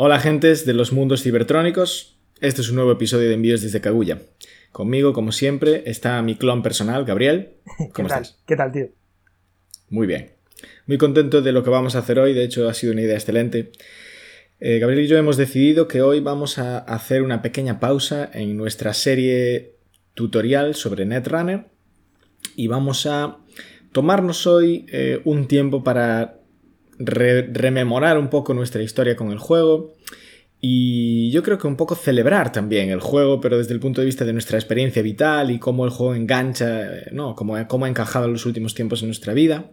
Hola gentes de los mundos cibertrónicos, este es un nuevo episodio de Envíos desde Kaguya. Conmigo, como siempre, está mi clon personal, Gabriel. ¿Cómo estás? ¿Qué tal, tío? Muy bien. Muy contento de lo que vamos a hacer hoy, de hecho ha sido una idea excelente. Eh, Gabriel y yo hemos decidido que hoy vamos a hacer una pequeña pausa en nuestra serie tutorial sobre Netrunner y vamos a tomarnos hoy eh, un tiempo para rememorar un poco nuestra historia con el juego y yo creo que un poco celebrar también el juego, pero desde el punto de vista de nuestra experiencia vital y cómo el juego engancha, ¿no? Cómo, cómo ha encajado en los últimos tiempos en nuestra vida.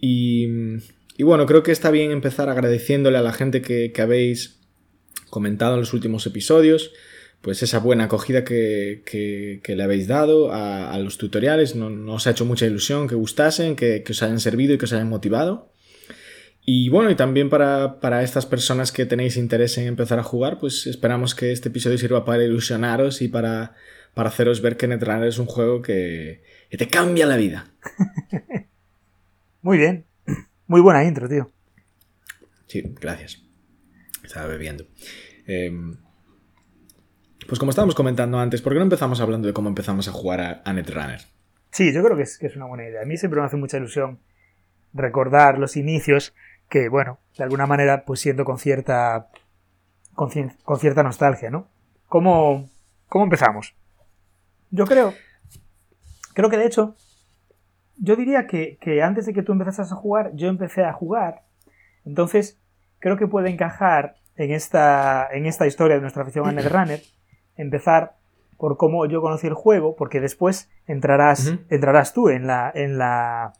Y, bueno, creo que está bien empezar agradeciéndole a la gente que, habéis comentado en los últimos episodios, pues esa buena acogida que, le habéis dado a, los tutoriales. Nos, nos, ha hecho mucha ilusión que gustasen, que os hayan servido y que os hayan motivado. Y bueno, y también para, para, estas personas que tenéis interés en empezar a jugar, pues esperamos que este episodio sirva para ilusionaros y para, para haceros ver que Netrunner es un juego que, que, te cambia la vida. Muy bien. Muy buena intro, tío. Sí, gracias. Estaba bebiendo. Eh, pues como estábamos comentando antes, ¿por qué no empezamos hablando de cómo empezamos a jugar a, a Netrunner? Sí, yo creo que es, que es una buena idea. A mí siempre me hace mucha ilusión recordar los inicios que, bueno, de alguna manera, pues siento con cierta, con, con cierta nostalgia, ¿no? ¿Cómo, ¿Cómo empezamos? Yo creo, creo que de hecho, yo diría que, que antes de que tú empezases a jugar, yo empecé a jugar. Entonces, creo que puede encajar en esta, en esta historia de nuestra afición a Netrunner, empezar por cómo yo conocí el juego, porque después entrarás, uh -huh. entrarás tú en la, en la,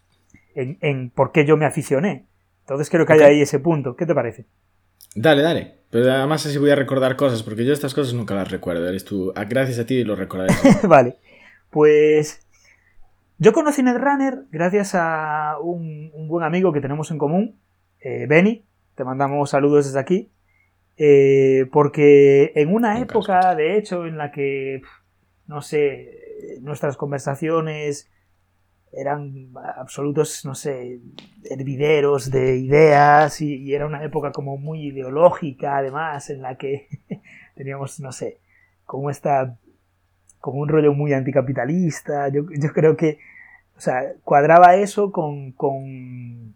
en, en, por qué yo me aficioné. Entonces creo que okay. hay ahí ese punto. ¿Qué te parece? Dale, dale. Pero además así voy a recordar cosas, porque yo estas cosas nunca las recuerdo. Eres tú. Gracias a ti lo recordaré. vale. Pues yo conocí Netrunner gracias a un, un, buen amigo que tenemos en común, eh, Benny. Te mandamos saludos desde aquí. Eh, porque en una época, de hecho, en la que, no sé, nuestras conversaciones eran absolutos, no sé, hervideros de ideas y, y, era una época como muy ideológica, además, en la que teníamos, no sé, como esta, como un rollo muy anticapitalista. Yo, yo creo que, o sea, cuadraba eso con, con,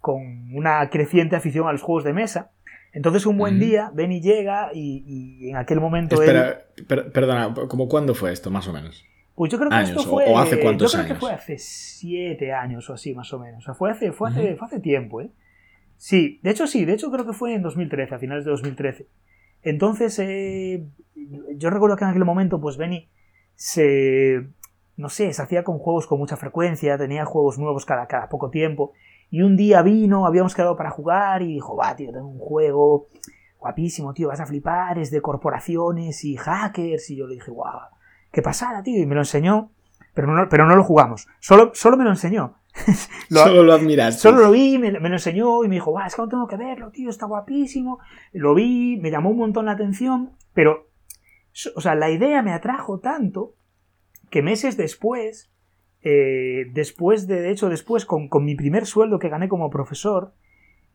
con una creciente afición a los juegos de mesa. Entonces un buen mm. día Benny llega y, y, en aquel momento Espera, él... per, perdona, ¿cómo cuándo fue esto, más o menos? Pues yo creo que años, esto fue. O, hace cuántos yo creo años? que fue hace siete años o así, más o menos. O sea, fue hace, fue hace, uh -huh. fue hace tiempo, ¿eh? Sí, de hecho sí, de hecho creo que fue en 2013, a finales de 2013. Entonces, eh, yo recuerdo que en aquel momento, pues Benny se. No sé, se hacía con juegos con mucha frecuencia, tenía juegos nuevos cada, cada poco tiempo. Y un día vino, habíamos quedado para jugar y dijo, va, tío, tengo un juego guapísimo, tío, vas a flipar, es de corporaciones y hackers. Y yo le dije, guau, qué pasada, tío. Y me lo enseñó, pero no, pero no lo jugamos. Solo, solo me lo enseñó. lo, solo lo admiraste. Solo lo vi, me, me, lo enseñó y me dijo, es que no tengo que verlo, tío, está guapísimo. Lo vi, me llamó un montón la atención, pero, o sea, la idea me atrajo tanto que meses después eh, después de, de hecho, después con, con, mi primer sueldo que gané como profesor,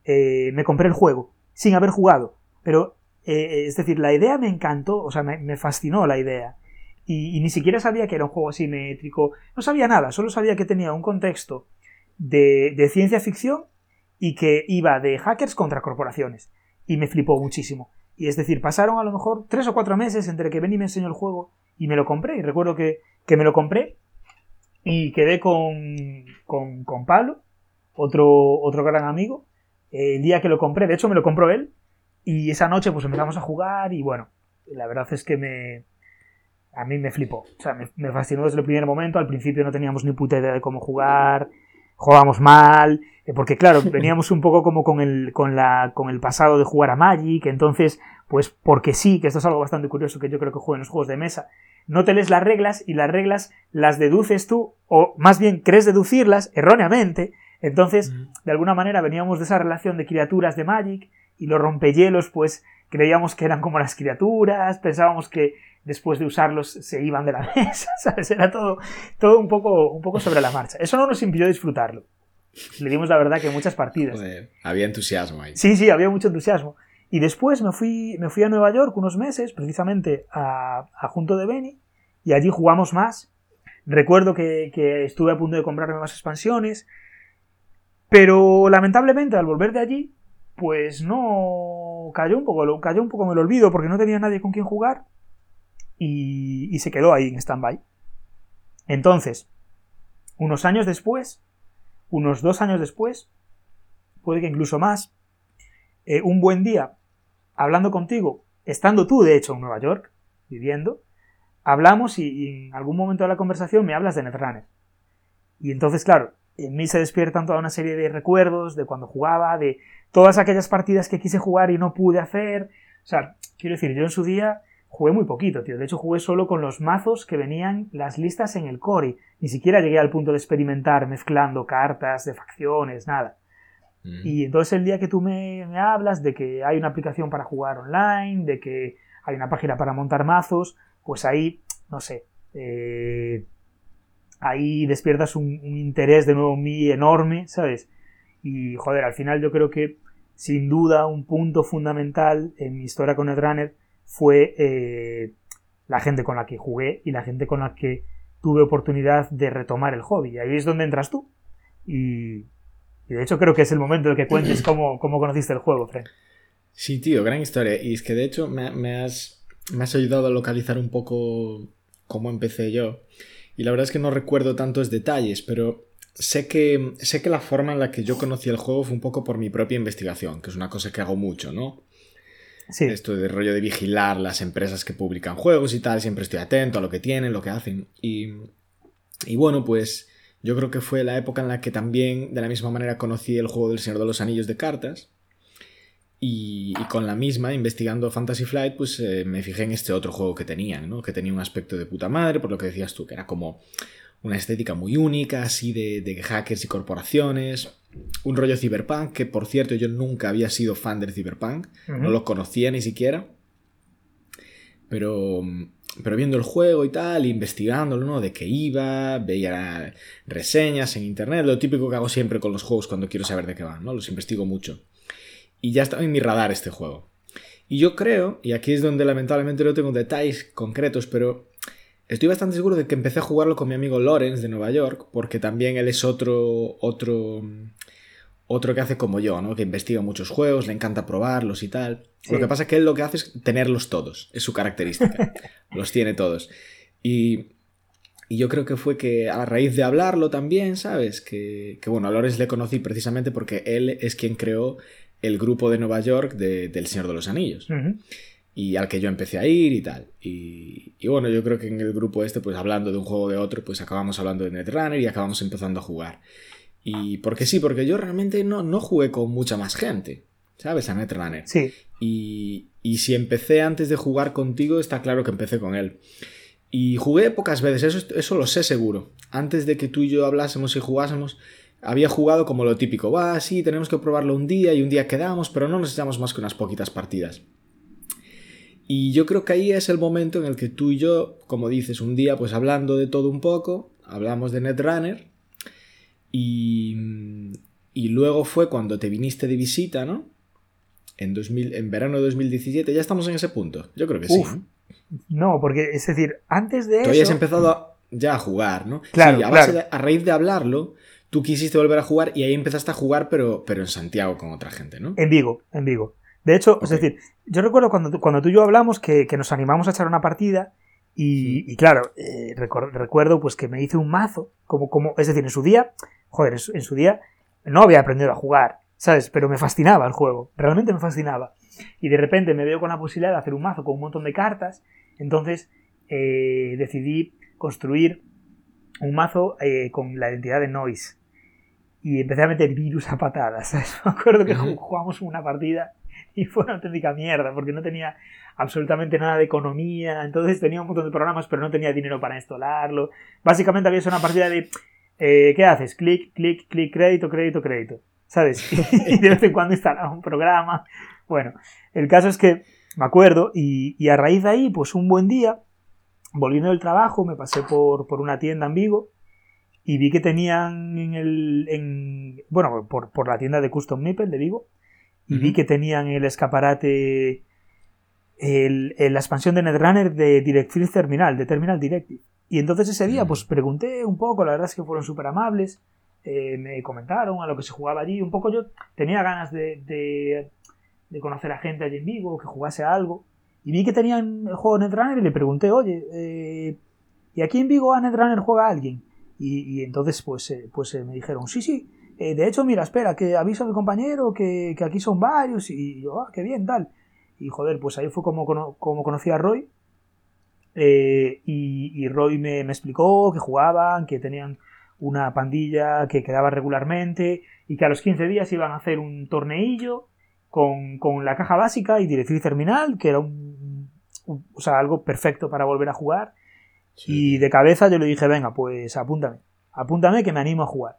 eh, me compré el juego, sin haber jugado. Pero, eh, es decir, la idea me encantó, o sea, me, me fascinó la idea. Y, ni siquiera sabía que era un juego asimétrico, no sabía nada, solo sabía que tenía un contexto de, de ciencia ficción y que iba de hackers contra corporaciones. Y me flipó muchísimo. Y es decir, pasaron a lo mejor tres o cuatro meses entre que Benny me enseñó el juego y me lo compré. Y recuerdo que, que me lo compré y quedé con, con, con Pablo, otro, otro gran amigo, el día que lo compré, de hecho me lo compró él, y esa noche pues empezamos a jugar y bueno, la verdad es que me... A mí me flipó, o sea, me, me fascinó desde el primer momento, al principio no teníamos ni puta idea de cómo jugar, jugábamos mal, eh, porque claro, veníamos un poco como con el, con, la, con el pasado de jugar a Magic, entonces, pues porque sí, que esto es algo bastante curioso que yo creo que juego en los juegos de mesa, no te lees las reglas y las reglas las deduces tú, o más bien crees deducirlas erróneamente. Entonces, de alguna manera veníamos de esa relación de criaturas de Magic y los rompehielos, pues creíamos que eran como las criaturas, pensábamos que después de usarlos se iban de la mesa, ¿sabes? Era todo, todo un, poco, un poco sobre la marcha. Eso no nos impidió disfrutarlo. Le dimos la verdad que muchas partidas. Joder, había entusiasmo ahí. Sí, sí, había mucho entusiasmo. Y después me fui, me fui a Nueva York unos meses, precisamente a, a Junto de Beni, y allí jugamos más. Recuerdo que, que estuve a punto de comprarme más expansiones, pero lamentablemente al volver de allí, pues no cayó un poco, cayó un poco en el olvido porque no tenía nadie con quien jugar y, se quedó ahí en stand-by. Entonces, unos años después, unos dos años después, puede que incluso más, eh, un buen día, hablando contigo, estando tú de hecho en Nueva York, viviendo, hablamos y, y en algún momento de la conversación me hablas de Netrunner. Y entonces, claro, en mí se despiertan toda una serie de recuerdos de cuando jugaba, de todas aquellas partidas que quise jugar y no pude hacer. O sea, quiero decir, yo en su día jugué muy poquito, tío. De hecho, jugué solo con los mazos que venían las listas en el core. Ni siquiera llegué al punto de experimentar mezclando cartas de facciones, nada. Mm. Y entonces el día que tú me, me hablas de que hay una aplicación para jugar online, de que hay una página para montar mazos, pues ahí, no sé, eh, ahí despiertas un, un interés de nuevo en mí enorme, ¿sabes? Y joder, al final yo creo que sin duda un punto fundamental en mi historia con Netrunner fue eh, la gente con la que jugué y la gente con la que tuve oportunidad de retomar el hobby. Y ahí es donde entras tú. Y, y de hecho creo que es el momento en que cuentes cómo, cómo conociste el juego, Fred. Sí, tío, gran historia. Y es que de hecho me, me has, me has ayudado a localizar un poco cómo empecé yo. Y la verdad es que no recuerdo tantos detalles, pero sé que, sé que la forma en la que yo conocí el juego fue un poco por mi propia investigación, que es una cosa que hago mucho, ¿no? Sí, Esto de rollo de vigilar las empresas que publican juegos y tal, siempre estoy atento a lo que tienen, lo que hacen. Y, y bueno, pues yo creo que fue la época en la que también, de la misma manera, conocí el juego del Señor de los Anillos de cartas. Y, y con la misma, investigando Fantasy Flight, pues eh, me fijé en este otro juego que tenían, ¿no? Que tenía un aspecto de puta madre, por lo que decías tú, que era como una estética muy única, así de, de hackers y corporaciones. Un rollo cyberpunk, que por cierto yo nunca había sido fan del cyberpunk, no lo conocía ni siquiera. Pero, pero viendo el juego y tal, investigándolo, ¿no? De qué iba, veía reseñas en internet, lo típico que hago siempre con los juegos cuando quiero saber de qué van, ¿no? Los investigo mucho. Y ya estaba en mi radar este juego. Y yo creo, y aquí es donde lamentablemente no tengo detalles concretos, pero estoy bastante seguro de que empecé a jugarlo con mi amigo Lawrence de Nueva York, porque también él es otro, otro, otro que hace como yo, ¿no? Que investiga muchos juegos, le encanta probarlos y tal. Sí. Lo que pasa es que él lo que hace es tenerlos todos, es su característica. los tiene todos. Y, y yo creo que fue que a raíz de hablarlo también, ¿sabes? Que, que bueno, a Lawrence le conocí precisamente porque él es quien creó el grupo de Nueva York de- del Señor de los Anillos y al que yo empecé a ir y tal. Y, y bueno, yo creo que en el grupo este, pues hablando de un juego o de otro, pues acabamos hablando de Netrunner y acabamos empezando a jugar. Y porque sí, porque yo realmente no, no jugué con mucha más gente, ¿sabes? A Netrunner. Sí, Y, y si empecé antes de jugar contigo, está claro que empecé con él. Y jugué pocas veces, eso, eso lo sé seguro. Antes de que tú y yo hablásemos y jugásemos, había jugado como lo típico. Va, sí, tenemos que probarlo un día y un día quedamos, pero no nos echamos más que unas poquitas partidas. Y yo creo que ahí es el momento en el que tú y yo, como dices, un día, pues hablando de todo un poco, hablamos de Netrunner. Y, y luego fue cuando te viniste de visita, ¿no? En, 2000, en verano de 2017, ya estamos en ese punto. Yo creo que Uf, sí. ¿no? porque es decir, antes de Tú habías eso... empezado a- ya a jugar, ¿no? Claro, Sí, a, base claro. de- a raíz de hablarlo, tú quisiste volver a jugar y ahí empezaste a jugar, pero, pero en Santiago con otra gente, ¿no? En Vigo, en Vigo. De hecho, es decir, yo recuerdo cuando tú, cuando tú y yo hablamos que, que nos animamos a echar una partida y, y claro, eh, recuerdo pues que me hice un mazo, como, como, es decir, en su día, joder, en su, en su día no había aprendido a jugar, ¿sabes? Pero me fascinaba el juego, realmente me fascinaba. Y de repente me veo con la posibilidad de hacer un mazo con un montón de cartas, entonces eh, decidí construir un mazo eh, con la identidad de Noise. Y empecé a meter virus a patadas. ¿sabes? Me acuerdo que jugamos una partida y fue una auténtica mierda porque no tenía absolutamente nada de economía. Entonces tenía un montón de programas, pero no tenía dinero para instalarlo. Básicamente había sido una partida de. eh, ¿Qué haces? Clic, clic, clic, crédito, crédito, crédito. ¿Sabes? y de vez en cuando instalaba un programa. Bueno, el caso es que me acuerdo y, y a raíz de ahí, pues un buen día, volviendo del trabajo, me pasé por, por una tienda en Vigo y vi que tenían en el. En, bueno, por, por la tienda de Custom Meeple de Vigo, y vi que tenían el escaparate el, la expansión de Netrunner de Directive Terminal, de Terminal Directive. Y entonces ese día, pues pregunté un poco, la verdad es que fueron súper amables, eh, me comentaron a lo que se jugaba allí, un poco yo tenía ganas de, de, conocer a gente allí en Vigo, que jugase algo, y vi que tenían el juego Netrunner y le pregunté, oye, eh, ¿y aquí en Vigo a Netrunner juega alguien? Y, entonces pues, eh, pues me dijeron, sí, sí, de hecho, mira, espera, que aviso a mi compañero que, que aquí son varios, y yo, ah, qué bien, tal. Y joder, pues ahí fue como, como conocí a Roy. Eh, y, Roy me, explicó que jugaban, que tenían una pandilla que quedaba regularmente y que a los 15 días iban a hacer un torneillo con, la caja básica y directriz terminal, que era un, o sea, algo perfecto para volver a jugar. Y de cabeza yo le dije, venga, pues apúntame, apúntame que me animo a jugar.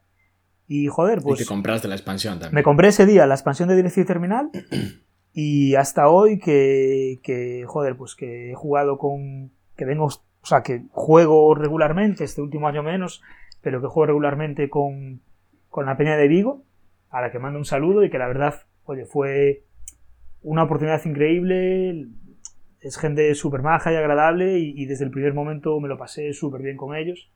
Y joder, pues... Y te compraste la expansión también. Me compré ese día la expansión de directriz terminal Y hasta hoy que, que, joder, pues que he jugado con, que vengo, o sea, que juego regularmente, este último año menos, pero que juego regularmente con, con la Peña de Vigo, a la que mando un saludo y que la verdad, oye, fue una oportunidad increíble, es gente súper maja y agradable y, desde el primer momento me lo pasé súper bien con ellos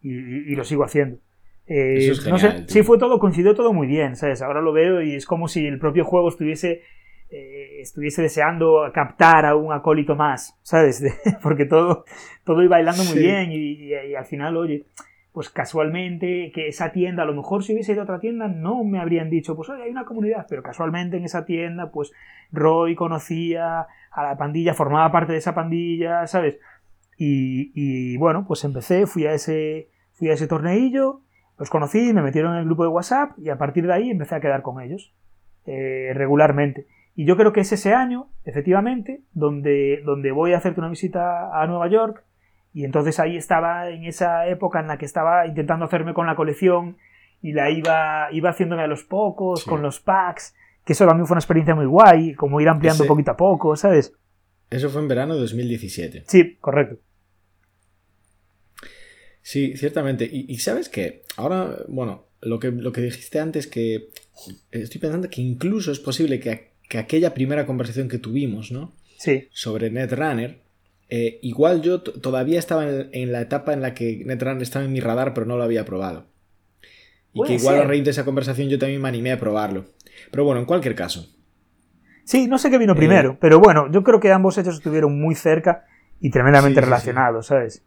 y, lo sigo haciendo. Eh, no sé, sí fue todo, coincidió todo muy bien, ¿sabes? Ahora lo veo y es como si el propio juego estuviese eh, estuviese deseando captar a un acólito más, ¿sabes? porque todo, todo iba bailando muy bien y, al final, oye, pues casualmente que esa tienda, a lo mejor si hubiese ido a otra tienda no me habrían dicho, pues oye, hay una comunidad, pero casualmente en esa tienda, pues Roy conocía a la pandilla, formaba parte de esa pandilla, ¿sabes? Y, bueno, pues empecé, fui a ese, fui a ese torneillo, los conocí, me metieron en el grupo de WhatsApp y a partir de ahí empecé a quedar con ellos eh, regularmente. Y yo creo que es ese año, efectivamente, donde, donde voy a hacerte una visita a Nueva York. Y entonces ahí estaba en esa época en la que estaba intentando hacerme con la colección y la iba, iba haciéndome a los pocos, con los packs, que eso también fue una experiencia muy guay, como ir ampliando poquito a poco, ¿sabes? Eso fue en verano de 2017. Sí, correcto. Sí, ciertamente. Y, y sabes que ahora, bueno, lo que, lo que dijiste antes, que estoy pensando que incluso es posible que que aquella primera conversación que tuvimos, ¿no? Sí. Sobre Netrunner, eh, igual yo todavía estaba en, la etapa en la que Netrunner estaba en mi radar, pero no lo había probado. Y que igual a raíz de esa conversación yo también me animé a probarlo. Pero bueno, en cualquier caso. Sí, no sé qué vino eh, primero, pero bueno, yo creo que ambos hechos estuvieron muy cerca y tremendamente relacionados, ¿sabes?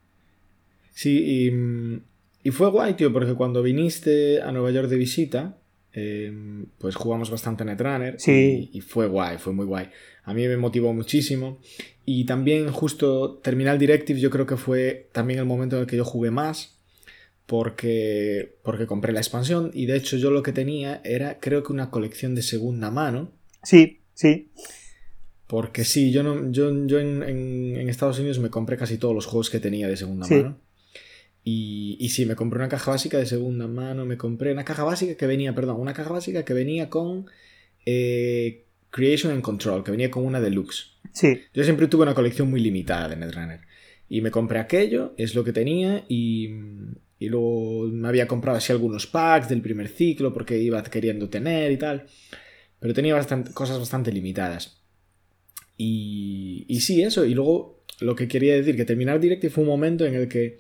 Sí, y, y fue guay, tío, porque cuando viniste a Nueva York de visita, Em, pues jugamos bastante Netrunner sí. y, fue guay, fue muy guay. A mí me motivó muchísimo. Y también justo Terminal Directive yo creo que fue también el momento en el que yo jugué más. Porque, porque compré la expansión y de hecho yo lo que tenía era creo que una colección de segunda mano. Sí, sí. Porque sí, yo, no, yo, yo en, Estados Unidos me compré casi todos los juegos que tenía de segunda mano. Y, y sí, me compré una caja básica de segunda mano, me compré una caja básica que venía, perdón, una caja básica que venía con eh, Creation and Control, que venía con una deluxe. Sí. Yo siempre tuve una colección muy limitada de Netrunner. Y me compré aquello, es lo que tenía, y, y luego me había comprado así algunos packs del primer ciclo porque iba queriendo tener y tal. Pero tenía bastante, cosas bastante limitadas. Y, y sí, eso. Y luego lo que quería decir, que terminar Directive fue un momento en el que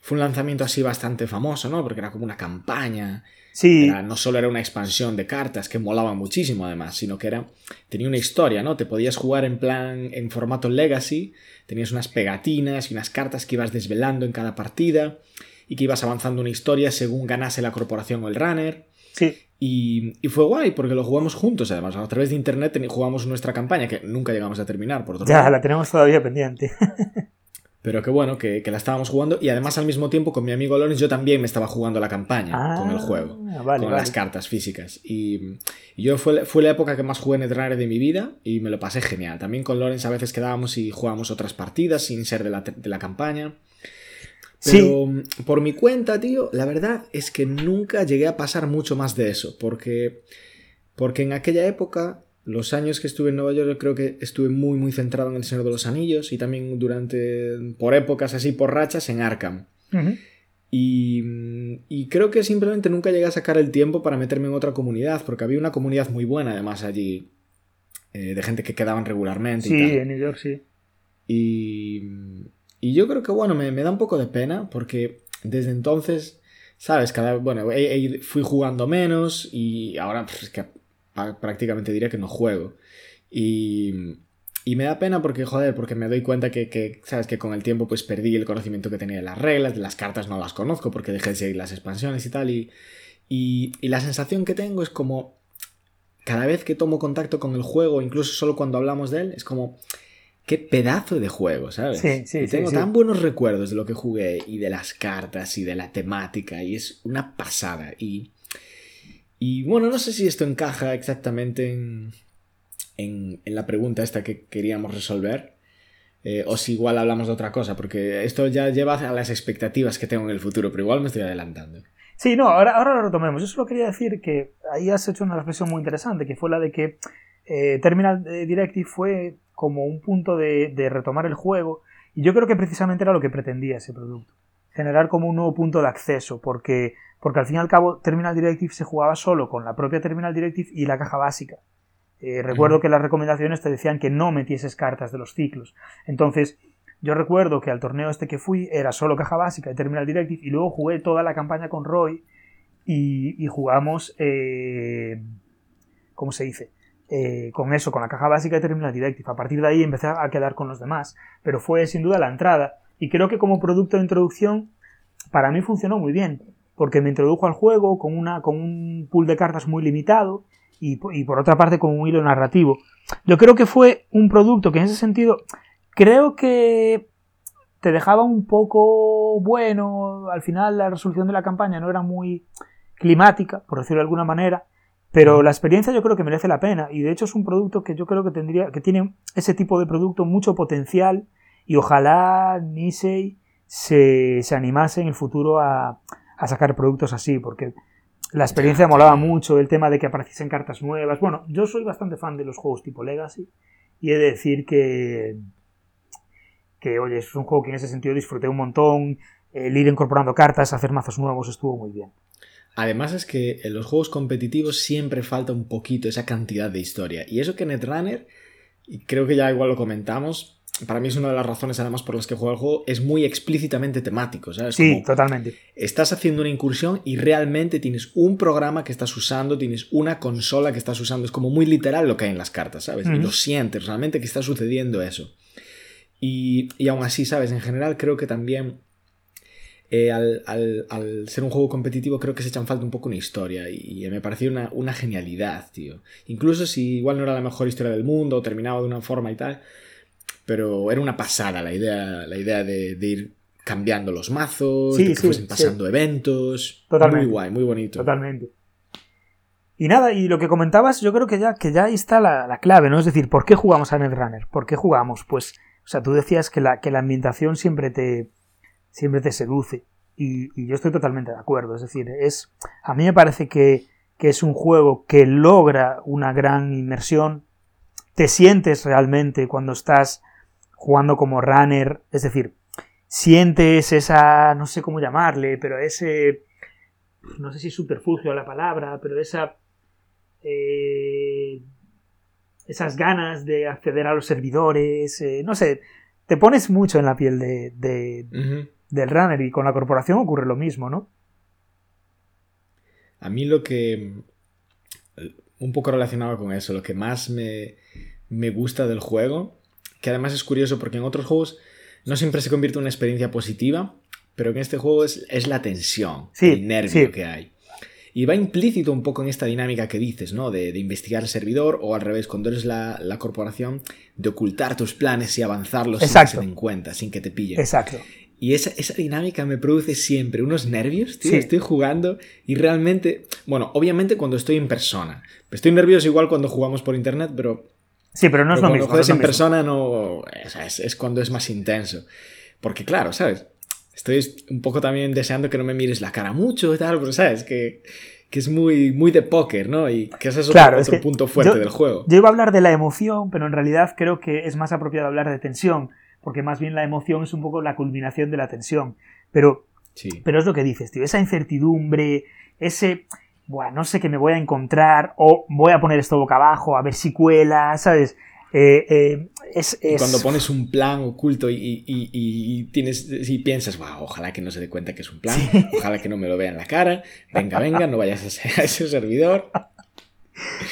fue un lanzamiento así bastante famoso, ¿no? Porque era como una campaña. Sí. no solo era una expansión de cartas que molaba muchísimo además, sino que era tenía una historia, ¿no? Te podías jugar en plan en formato legacy, tenías unas pegatinas y unas cartas que ibas desvelando en cada partida y que ibas avanzando una historia según ganase la corporación o el runner. Sí. Y, y, fue guay porque lo jugamos juntos, además. A través de internet jugamos nuestra campaña, que nunca llegamos a terminar, por otro Ya, la tenemos todavía pendiente. Pero que bueno, que, la estábamos jugando y además al mismo tiempo con mi amigo Lorenz yo también me estaba jugando la campaña con el ah, juego, con las cartas físicas. Y, yo fue, fue, la época que más jugué en Netrunner de mi vida y me lo pasé genial. También con Lorenz a veces quedábamos y jugábamos otras partidas sin ser de la, de la campaña. Pero sí. por mi cuenta, tío, la verdad es que nunca llegué a pasar mucho más de eso, porque, porque en aquella época los años que estuve en Nueva York yo creo que estuve muy muy centrado en El Señor de los Anillos y también durante, por épocas así, por rachas, en Arkham. Y, y, creo que simplemente nunca llegué a sacar el tiempo para meterme en otra comunidad, porque había una comunidad muy buena además allí, eh, de gente que quedaban regularmente. Sí, y tal. en New York sí. Y, y yo creo que, bueno, me, me, da un poco de pena, porque desde entonces, ¿sabes? Cada, bueno, fui jugando menos y ahora pues, es que prácticamente diría que no juego. Y, y me da pena porque, joder, porque me doy cuenta que, que, ¿sabes? Que con el tiempo pues perdí el conocimiento que tenía de las reglas, de las cartas no las conozco porque dejé de seguir las expansiones y tal. Y, y, y, la sensación que tengo es como, cada vez que tomo contacto con el juego, incluso solo cuando hablamos de él, es como, qué pedazo de juego, ¿sabes? Sí, sí, y tengo sí, tan buenos recuerdos de lo que jugué y de las cartas y de la temática y es una pasada. Y, y bueno, no sé si esto encaja exactamente en, en, la pregunta esta que queríamos resolver. Eh, o si igual hablamos de otra cosa, porque esto ya lleva a las expectativas que tengo en el futuro, pero igual me estoy adelantando. Sí, no, ahora, ahora lo retomemos. Yo solo quería decir que ahí has hecho una reflexión muy interesante, que fue la de que eh, Terminal Directive fue como un punto de, de, retomar el juego, y yo creo que precisamente era lo que pretendía ese producto. Generar como un nuevo punto de acceso, porque, porque al fin y al cabo Terminal Directive se jugaba solo con la propia Terminal Directive y la caja básica. Eh, recuerdo que las recomendaciones te decían que no metieses cartas de los ciclos. Entonces, yo recuerdo que al torneo este que fui era solo caja básica y Terminal Directive y luego jugué toda la campaña con Roy y, y jugamos, eh, ¿cómo se dice? Eh, con eso, con la caja básica de Terminal Directive. A partir de ahí empecé a quedar con los demás, pero fue sin duda la entrada y creo que como producto de introducción para mí funcionó muy bien, porque me introdujo al juego con, una, con un pool de cartas muy limitado y, y por otra parte con un hilo narrativo. Yo creo que fue un producto que en ese sentido creo que te dejaba un poco bueno, al final la resolución de la campaña no era muy climática, por decirlo de alguna manera, pero la experiencia yo creo que merece la pena. Y de hecho es un producto que yo creo que tendría que tiene ese tipo de producto mucho potencial y ojalá Nisei se, se animase en el futuro a, a sacar productos así porque la experiencia molaba mucho, el tema de que apareciesen cartas nuevas. Bueno, yo soy bastante fan de los juegos tipo Legacy y he de decir que que oye, es un juego que en ese sentido disfruté un montón, el ir incorporando cartas, hacer mazos nuevos estuvo muy bien. Además es que en los juegos competitivos siempre falta un poquito esa cantidad de historia. Y eso que Netrunner, y creo que ya igual lo comentamos, para mí es una de las razones además por las que juego el juego, es muy explícitamente temático, ¿sabes? Sí, Como totalmente. Estás haciendo una incursión y realmente tienes un programa que estás usando, tienes una consola que estás usando, es como muy literal lo que hay en las cartas, ¿sabes? Uh -huh. Y lo sientes, realmente que está sucediendo eso. Y, y aún así, ¿sabes? En general creo que también eh, al, al, al, ser un juego competitivo creo que se echan falta un poco una historia y, y, me pareció una, una genialidad, tío. Incluso si igual no era la mejor historia del mundo o terminaba de una forma y tal, pero era una pasada la idea, la idea de, de ir cambiando los mazos, sí, de que sí, fuesen pasando sí. eventos. Totalmente. Muy guay, muy bonito. Totalmente. Y nada, y lo que comentabas, yo creo que ya, que ya ahí está la, la clave, ¿no? Es decir, ¿por qué jugamos a Netrunner? ¿Por qué jugamos? Pues, o sea, tú decías que la, que la ambientación siempre te, siempre te seduce. Y, y, yo estoy totalmente de acuerdo. Es decir, es, a mí me parece que, que, es un juego que logra una gran inmersión. Te sientes realmente cuando estás jugando como runner. Es decir, sientes esa, no sé cómo llamarle, pero ese, no sé si subterfugio la palabra, pero esa... Eh, esas ganas de acceder a los servidores, eh, no sé, te pones mucho en la piel de, de, uh -huh. del runner y con la corporación ocurre lo mismo, ¿no? A mí lo que, un poco relacionado con eso, lo que más me, me gusta del juego, que además es curioso porque en otros juegos no siempre se convierte en una experiencia positiva, pero en este juego es, es la tensión, sí, el nervio sí. que hay. Y va implícito un poco en esta dinámica que dices, ¿no? De, de investigar el servidor o al revés, cuando eres la, la, corporación, de ocultar tus planes y avanzarlos Exacto. sin que se den cuenta, sin que te pillen. Exacto. Y esa, esa dinámica me produce siempre unos nervios, tío. Sí. Estoy jugando y realmente. Bueno, obviamente cuando estoy en persona. Estoy nervioso igual cuando jugamos por internet, pero. Sí, pero no es pero lo cuando mismo. juegas no es en persona no. Es, es cuando es más intenso. Porque, claro, ¿sabes? Estoy un poco también deseando que no me mires la cara mucho y tal, pero sabes que, que es muy, muy de póker, ¿no? Y que ese es claro, otro, es otro punto fuerte yo, del juego. Yo iba a hablar de la emoción, pero en realidad creo que es más apropiado hablar de tensión, porque más bien la emoción es un poco la culminación de la tensión. Pero Sí. Pero es lo que dices, tío, esa incertidumbre, ese, bueno, no sé qué me voy a encontrar, o voy a poner esto boca abajo, a ver si cuela, ¿sabes? Eh, eh, es, Y es- Cuando pones un plan oculto y, y- y- y tienes, y piensas, "Guau, ojalá que no se dé cuenta que es un plan, ojalá que no me lo vea en la cara, venga, venga, no vayas a ese, a ese servidor.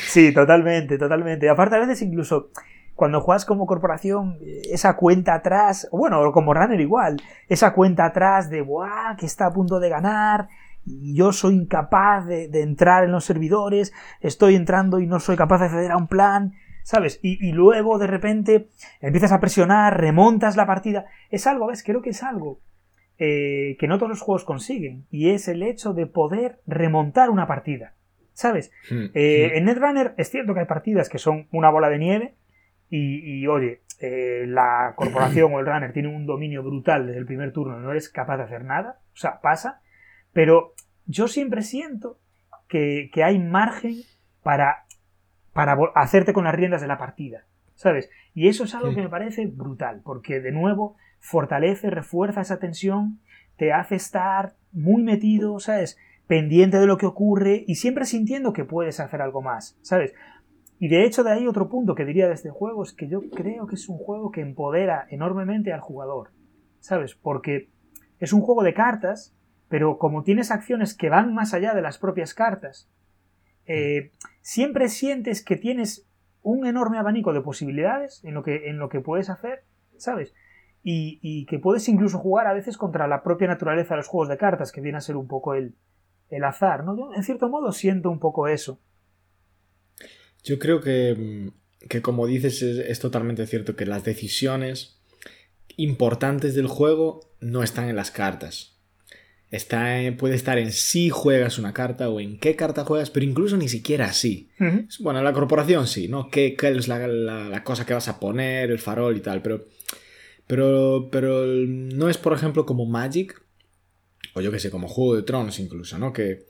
Sí, totalmente, totalmente. Y aparte, a veces incluso cuando juegas como corporación, eh, esa cuenta atrás, bueno, o como runner igual, esa cuenta atrás de, ¡buah! que está a punto de ganar, yo soy incapaz de, de entrar en los servidores, estoy entrando y no soy capaz de acceder a un plan, ¿sabes? Y, y luego de repente empiezas a presionar, remontas la partida. Es algo, ¿ves? Creo que es algo eh, que no todos los juegos consiguen, y es el hecho de poder remontar una partida, ¿sabes? Hmm, Eh, hmm. en Netrunner es cierto que hay partidas que son una bola de nieve y, y, oye, eh, la corporación o el runner tiene un dominio brutal desde el primer turno, no eres capaz de hacer nada, o sea, pasa, pero yo siempre siento que, que hay margen para, para hacerte con las riendas de la partida, ¿sabes? Y eso es algo Sí. que me parece brutal, porque de nuevo fortalece, refuerza esa tensión, te hace estar muy metido, ¿sabes? pendiente de lo que ocurre y siempre sintiendo que puedes hacer algo más, ¿sabes? Y de hecho de ahí otro punto que diría de este juego es que yo creo que es un juego que empodera enormemente al jugador, ¿sabes? Porque es un juego de cartas, pero como tienes acciones que van más allá de las propias cartas, eh, siempre sientes que tienes un enorme abanico de posibilidades en lo que, puedes hacer, ¿sabes? Y, que puedes incluso jugar a veces contra la propia naturaleza de los juegos de cartas, que viene a ser un poco el, el azar, ¿no? Yo, en cierto modo siento un poco eso. Yo creo que, como dices, es, es totalmente cierto que las decisiones importantes del juego no están en las cartas. Está puede estar en si juegas una carta o en qué carta juegas, pero incluso ni siquiera así. Ujú. Bueno, la corporación sí, ¿no? ¿Qué, qué es la, la- la cosa que vas a poner, el farol y tal? Pero, pero, pero no es, por ejemplo, como Magic, o yo que sé, como Juego de Tronos incluso, ¿no? Que,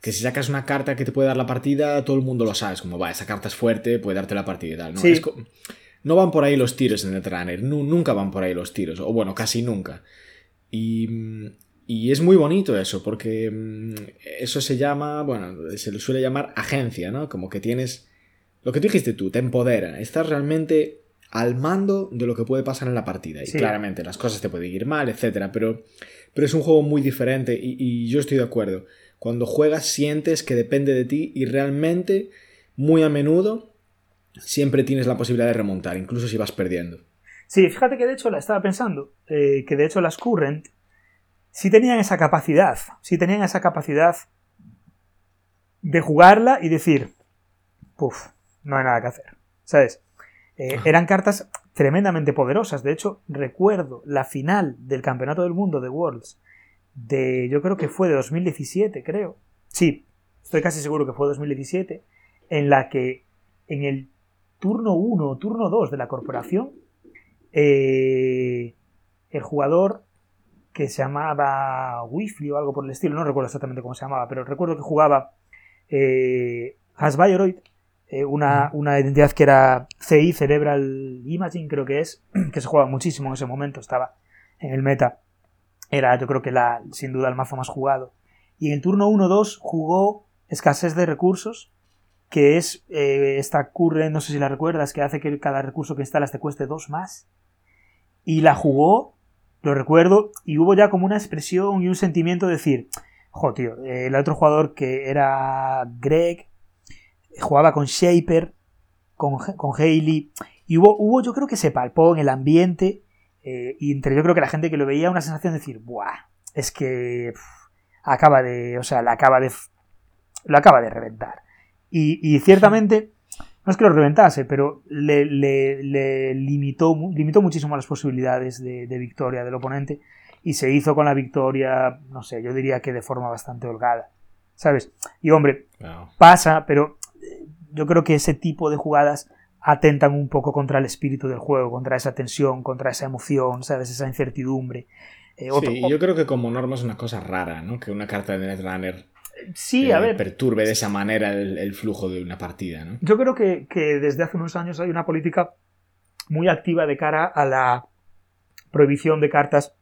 que si sacas una carta que te puede dar la partida, todo el mundo lo sabe. Es como, va, esa carta es fuerte, puede darte la partida y tal. No, Sí. Es co- no van por ahí los tiros en Netrunner, nu- nunca van por ahí los tiros, o bueno, casi nunca. Y, y es muy bonito eso, porque mm, eso se llama, bueno, se le suele llamar agencia, ¿no? Como que tienes, lo que tú dijiste tú, te empodera, estás realmente al mando de lo que puede pasar en la partida. Y Sí. claramente las cosas te pueden ir mal, etcétera, pero, pero es un juego muy diferente y, y yo estoy de acuerdo. Cuando juegas sientes que depende de ti y realmente, muy a menudo, siempre tienes la posibilidad de remontar, incluso si vas perdiendo. Sí, fíjate que de hecho la estaba pensando, eh, que de hecho las Current sí tenían esa capacidad, sí tenían esa capacidad de jugarla y decir, puf, no hay nada que hacer, ¿sabes? Eh, eran cartas tremendamente poderosas, de hecho recuerdo la final del Campeonato del Mundo de Worlds de, yo creo que fue de 2017, creo, sí, estoy casi seguro que fue 2017, en la que en el turno 1 o turno 2 de la corporación, eh, el jugador que se llamaba Wifly o algo por el estilo, no recuerdo exactamente cómo se llamaba, pero recuerdo que jugaba eh, Hasbioroid, eh, una, una identidad que era CI, Cerebral Imaging, creo que es, que se jugaba muchísimo en ese momento, estaba en el meta. Era, yo creo que la, sin duda el mazo más jugado. Y en el turno 1-2 jugó escasez de recursos, que es eh, esta curre, no sé si la recuerdas, que hace que cada recurso que instalas te cueste dos más. Y la jugó, lo recuerdo, y hubo ya como una expresión y un sentimiento de decir, jo, tío, el otro jugador que era Greg, jugaba con Shaper, con, con Haley, y hubo, hubo, yo creo que se palpó en el ambiente, eh, y entre yo creo que la gente que lo veía, una sensación de decir, ¡buah! Es que acaba de, o sea, la acaba de, lo acaba de reventar. Y ciertamente, no es que lo reventase, pero le, le, le limitó, limitó muchísimo las posibilidades de, de, victoria del oponente y se hizo con la victoria, no sé, yo diría que de forma bastante holgada, ¿sabes? Y hombre, pasa, pero yo creo que ese tipo de jugadas atentan un poco contra el espíritu del juego, contra esa tensión, contra esa emoción, ¿sabes? Esa incertidumbre. Eh, otro, sí, yo creo que como norma es una cosa rara, ¿no? Que una carta de Netrunner sí, a ver. perturbe de esa manera el, el, flujo de una partida, ¿no? Yo creo que, que, desde hace unos años hay una política muy activa de cara a la prohibición de cartas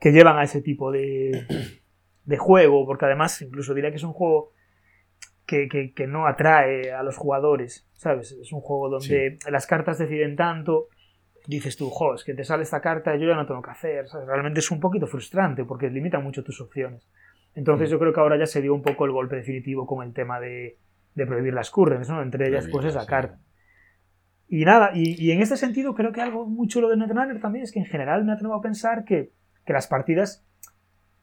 que llevan a ese tipo de, de juego, porque además incluso diría que es un juego que, que, que, no atrae a los jugadores, ¿sabes? Es un juego donde sí. las cartas deciden tanto, dices tú, jo, es que te sale esta carta y yo ya no tengo que hacer, ¿sabes? Realmente es un poquito frustrante porque limita mucho tus opciones. Entonces mm. yo creo que ahora ya se dio un poco el golpe definitivo con el tema de, de prohibir las currents, ¿no? Entre ellas, pues esa carta. Y nada, y, y, en este sentido creo que algo muy chulo de Netrunner también es que en general me atrevo a pensar que, que las partidas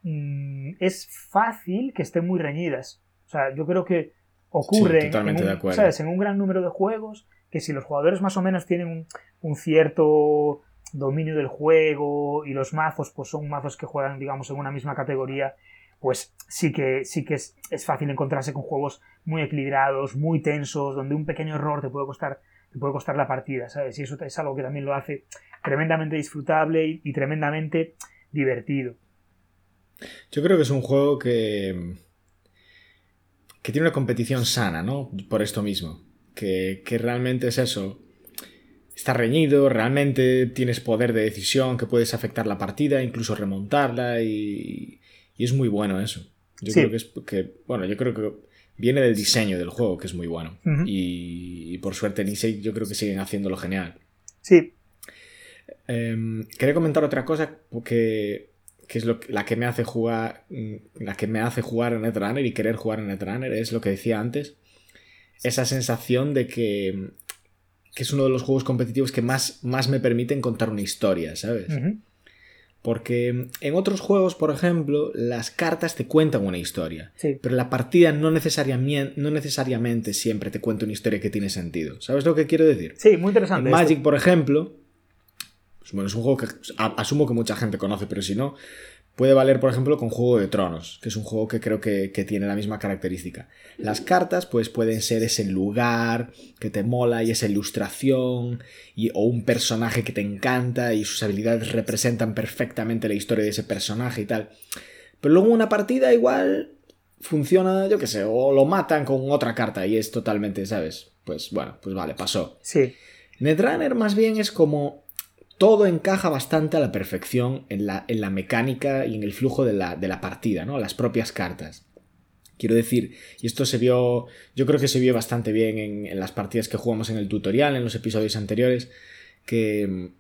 mmm, es fácil que estén muy reñidas. O sea, yo creo que ocurre sí, en, un. ¿sabes? en un gran número de juegos que si los jugadores más o menos tienen un, un, cierto dominio del juego y los mazos pues son mazos que juegan digamos en una misma categoría pues sí que sí que es, es fácil encontrarse con juegos muy equilibrados muy tensos donde un pequeño error te puede costar te puede costar la partida sabes y eso es algo que también lo hace tremendamente disfrutable y, tremendamente divertido yo creo que es un juego que que tiene una competición sana, ¿no? Por esto mismo. Que, que, realmente es eso. Está reñido, realmente tienes poder de decisión que puedes afectar la partida, incluso remontarla y, y es muy bueno eso. Yo sí. creo que es que, bueno, yo creo que viene del diseño del juego, que es muy bueno. Uh -huh. y, y, por suerte en Nisei yo creo que siguen haciéndolo genial. Sí. Eh, quería comentar otra cosa porque que es lo, la que me hace jugar la que me hace jugar en Netrunner y querer jugar en Netrunner es lo que decía antes esa sensación de que, que es uno de los juegos competitivos que más, más me permiten contar una historia ¿sabes? Uh -huh. Porque en otros juegos por ejemplo las cartas te cuentan una historia sí. pero la partida no necesariamente, no necesariamente siempre te cuenta una historia que tiene sentido ¿sabes lo que quiero decir? sí, muy interesante en Magic por ejemplo pues bueno, es un juego que asumo que mucha gente conoce, pero si no, puede valer, por ejemplo, con Juego de Tronos, que es un juego que creo que, que, tiene la misma característica. Las cartas, pues pueden ser ese lugar que te mola y esa ilustración, y, o un personaje que te encanta y sus habilidades representan perfectamente la historia de ese personaje y tal. Pero luego una partida igual funciona, yo qué sé, o lo matan con otra carta y es totalmente, ¿sabes? Pues bueno, pues vale, pasó. Sí. Netrunner más bien es como todo encaja bastante a la perfección en la, en la mecánica y en el flujo de la, de la, partida, ¿no? Las propias cartas. Quiero decir, y esto se vio, yo creo que se vio bastante bien en, las partidas que jugamos en el tutorial, en los episodios anteriores, que,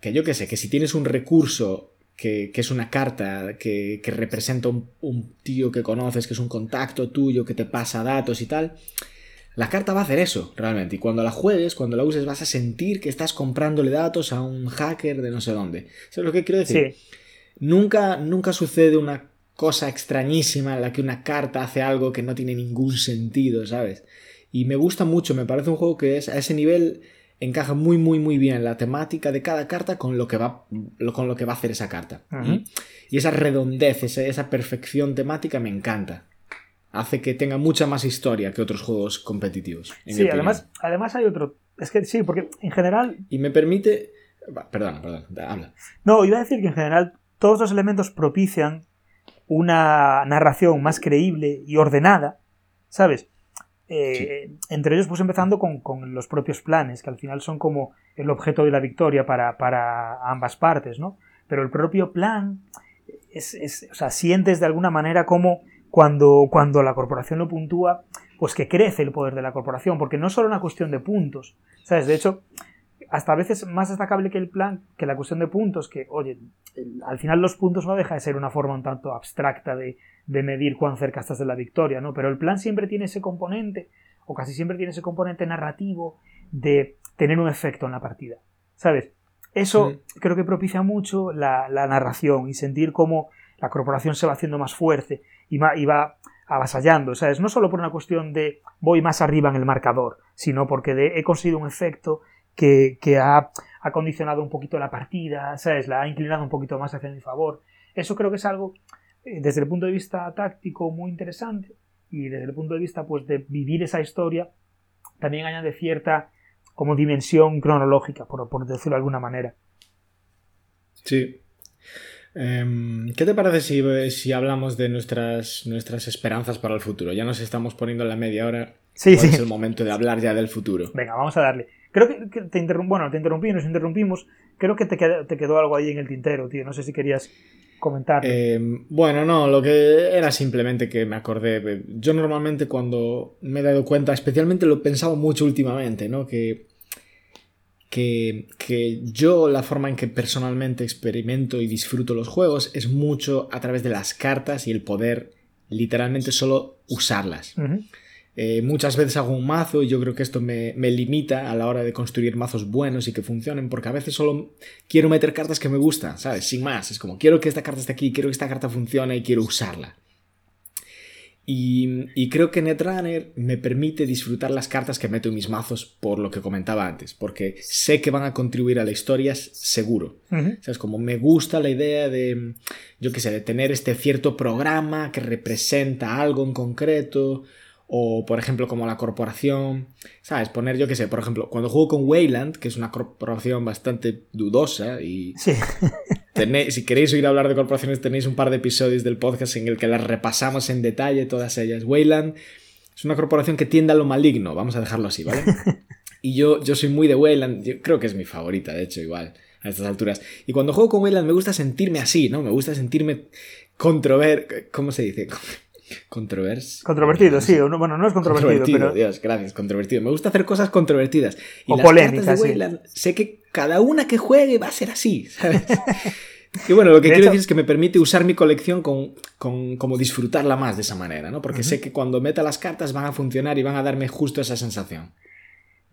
que yo qué sé, que si tienes un recurso que, que es una carta que, que representa un tío que conoces, que es un contacto tuyo, que te pasa datos y tal, la carta va a hacer eso, realmente. Y cuando la juegues, cuando la uses, vas a sentir que estás comprándole datos a un hacker de no sé dónde. ¿Sabes lo que quiero decir? Sí. Nunca, nunca sucede una cosa extrañísima en la que una carta hace algo que no tiene ningún sentido, ¿sabes? Y me gusta mucho, me parece un juego que es a ese nivel encaja muy muy muy bien la temática de cada carta con lo que va con lo que va a hacer esa carta. Y esa redondez, esa, esa perfección temática me encanta hace que tenga mucha más historia que otros juegos competitivos. sí, además, además hay otro. Es que sí, porque en general. Y me permite. Perdón, perdón, habla. No, iba a decir que en general todos los elementos propician una narración más creíble y ordenada, ¿sabes? Eh, sí. Entre ellos, pues empezando con, con, los propios planes, que al final son como el objeto de la victoria para, para ambas partes, ¿no? Pero el propio plan, es, es, o sea, sientes de alguna manera como cuando, cuando la corporación lo puntúa, pues que crece el poder de la corporación, porque no es solo una cuestión de puntos, ¿sabes? De hecho, hasta a veces más destacable que el plan, que la cuestión de puntos, que, oye, al final los puntos no deja de ser una forma un tanto abstracta de, de medir cuán cerca estás de la victoria, ¿no? Pero el plan siempre tiene ese componente, o casi siempre tiene ese componente narrativo de tener un efecto en la partida, ¿sabes? Eso sí. creo que propicia mucho la, la narración y sentir cómo la corporación se va haciendo más fuerte y va avasallando, ¿sabes? No solo por una cuestión de voy más arriba en el marcador, sino porque he conseguido un efecto que, que ha, ha, condicionado un poquito la partida, ¿sabes? La ha inclinado un poquito más hacia mi favor. Eso creo que es algo, eh, desde el punto de vista táctico, muy interesante y desde el punto de vista, pues, de vivir esa historia, también añade cierta como dimensión cronológica, por, por decirlo de alguna manera. Sí, Em, ¿Qué te parece si, si, hablamos de nuestras, nuestras esperanzas para el futuro? Ya nos estamos poniendo en la media hora. Sí, sí. Es el momento de hablar ya del futuro. Venga, vamos a darle. Creo que, te interrumpí, bueno, te interrumpí, nos interrumpimos. Creo que te quedó, te quedó, algo ahí en el tintero, tío. No sé si querías comentar. Eh, bueno, no, lo que era simplemente que me acordé. Yo normalmente cuando me he dado cuenta, especialmente lo he pensado mucho últimamente, ¿no? Que, que, que yo la forma en que personalmente experimento y disfruto los juegos es mucho a través de las cartas y el poder literalmente solo usarlas. Eh, muchas veces hago un mazo y yo creo que esto me, me limita a la hora de construir mazos buenos y que funcionen, porque a veces solo quiero meter cartas que me gustan, ¿sabes? Sin más, es como quiero que esta carta esté aquí, quiero que esta carta funcione y quiero usarla. Y, y creo que Netrunner me permite disfrutar las cartas que meto en mis mazos por lo que comentaba antes, porque sé que van a contribuir a la historia seguro. Ujú. ¿Sabes? Como me gusta la idea de, yo qué sé, de tener este cierto programa que representa algo en concreto, o por ejemplo como la corporación, ¿sabes? Poner, yo qué sé, por ejemplo, cuando juego con Wayland, que es una corporación bastante dudosa y Sí, tenéis, si queréis oír hablar de corporaciones tenéis un par de episodios del podcast en el que las repasamos en detalle todas ellas. Wayland es una corporación que tiende a lo maligno, vamos a dejarlo así, ¿vale? Y yo, yo soy muy de Wayland, yo creo que es mi favorita, de hecho, igual, a estas alturas. Y cuando juego con Wayland me gusta sentirme así, ¿no? Me gusta sentirme controver... ¿Cómo se dice? Controvers... controvertido, sí. o no- bueno, no es controvertido, pero. Dios, gracias, controvertido. Me gusta hacer cosas controvertidas. Y O las polémicas, cartas de sí. Wayland, sé que cada una que juegue va a ser así, ¿sabes? Y bueno, lo que De quiero hecho- decir es que me permite usar mi colección con, con como disfrutarla más de esa manera, ¿no? Porque sé que cuando meta las cartas van a funcionar y van a darme justo esa sensación.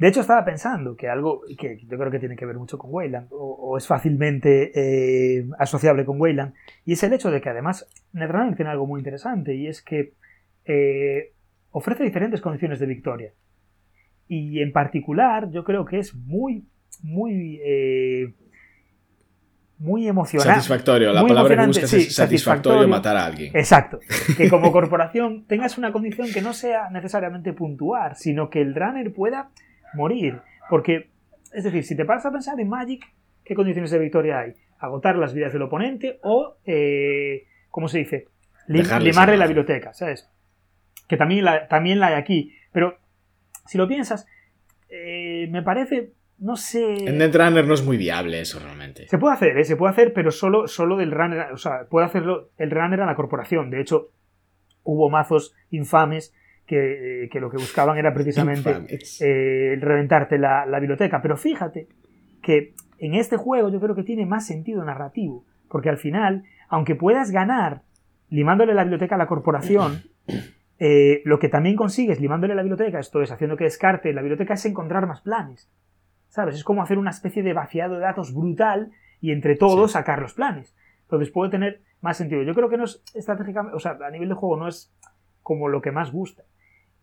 De hecho, estaba pensando que algo que yo creo que tiene que ver mucho con Wayland, o, o es fácilmente eh, asociable con Wayland, y es el hecho de que además Netrunner tiene algo muy interesante, y es que eh, ofrece diferentes condiciones de victoria. Y en particular, yo creo que es muy, muy, eh, muy emocionante. Satisfactorio, la palabra que buscas sí, es satisfactorio, satisfactorio. matar a alguien. Exacto. Que como corporación tengas una condición que no sea necesariamente puntuar, sino que el runner pueda morir. Porque, es decir, si te paras a pensar en Magic, ¿qué condiciones de victoria hay? Agotar las vidas del oponente o, eh, ¿cómo se dice? Lim- Dejarle limarle la biblioteca, ¿sabes? Que también la, también la hay aquí. Pero, si lo piensas, eh, me parece, no sé... En Netrunner no es muy viable eso realmente. Se puede hacer, ¿eh? se puede hacer, pero solo, solo del runner, o sea, puede hacerlo el runner a la corporación. De hecho, hubo mazos infames que, eh, que lo que buscaban era precisamente eh, el reventarte la, la biblioteca. Pero fíjate que en este juego yo creo que tiene más sentido narrativo, porque al final, aunque puedas ganar limándole la biblioteca a la corporación, eh, lo que también consigues limándole la biblioteca, esto es haciendo que descarte la biblioteca, es encontrar más planes. ¿Sabes? Es como hacer una especie de vaciado de datos brutal y entre todos Sí. sacar los planes. Entonces puede tener más sentido. Yo creo que no es estratégicamente, o sea, a nivel de juego no es como lo que más gusta.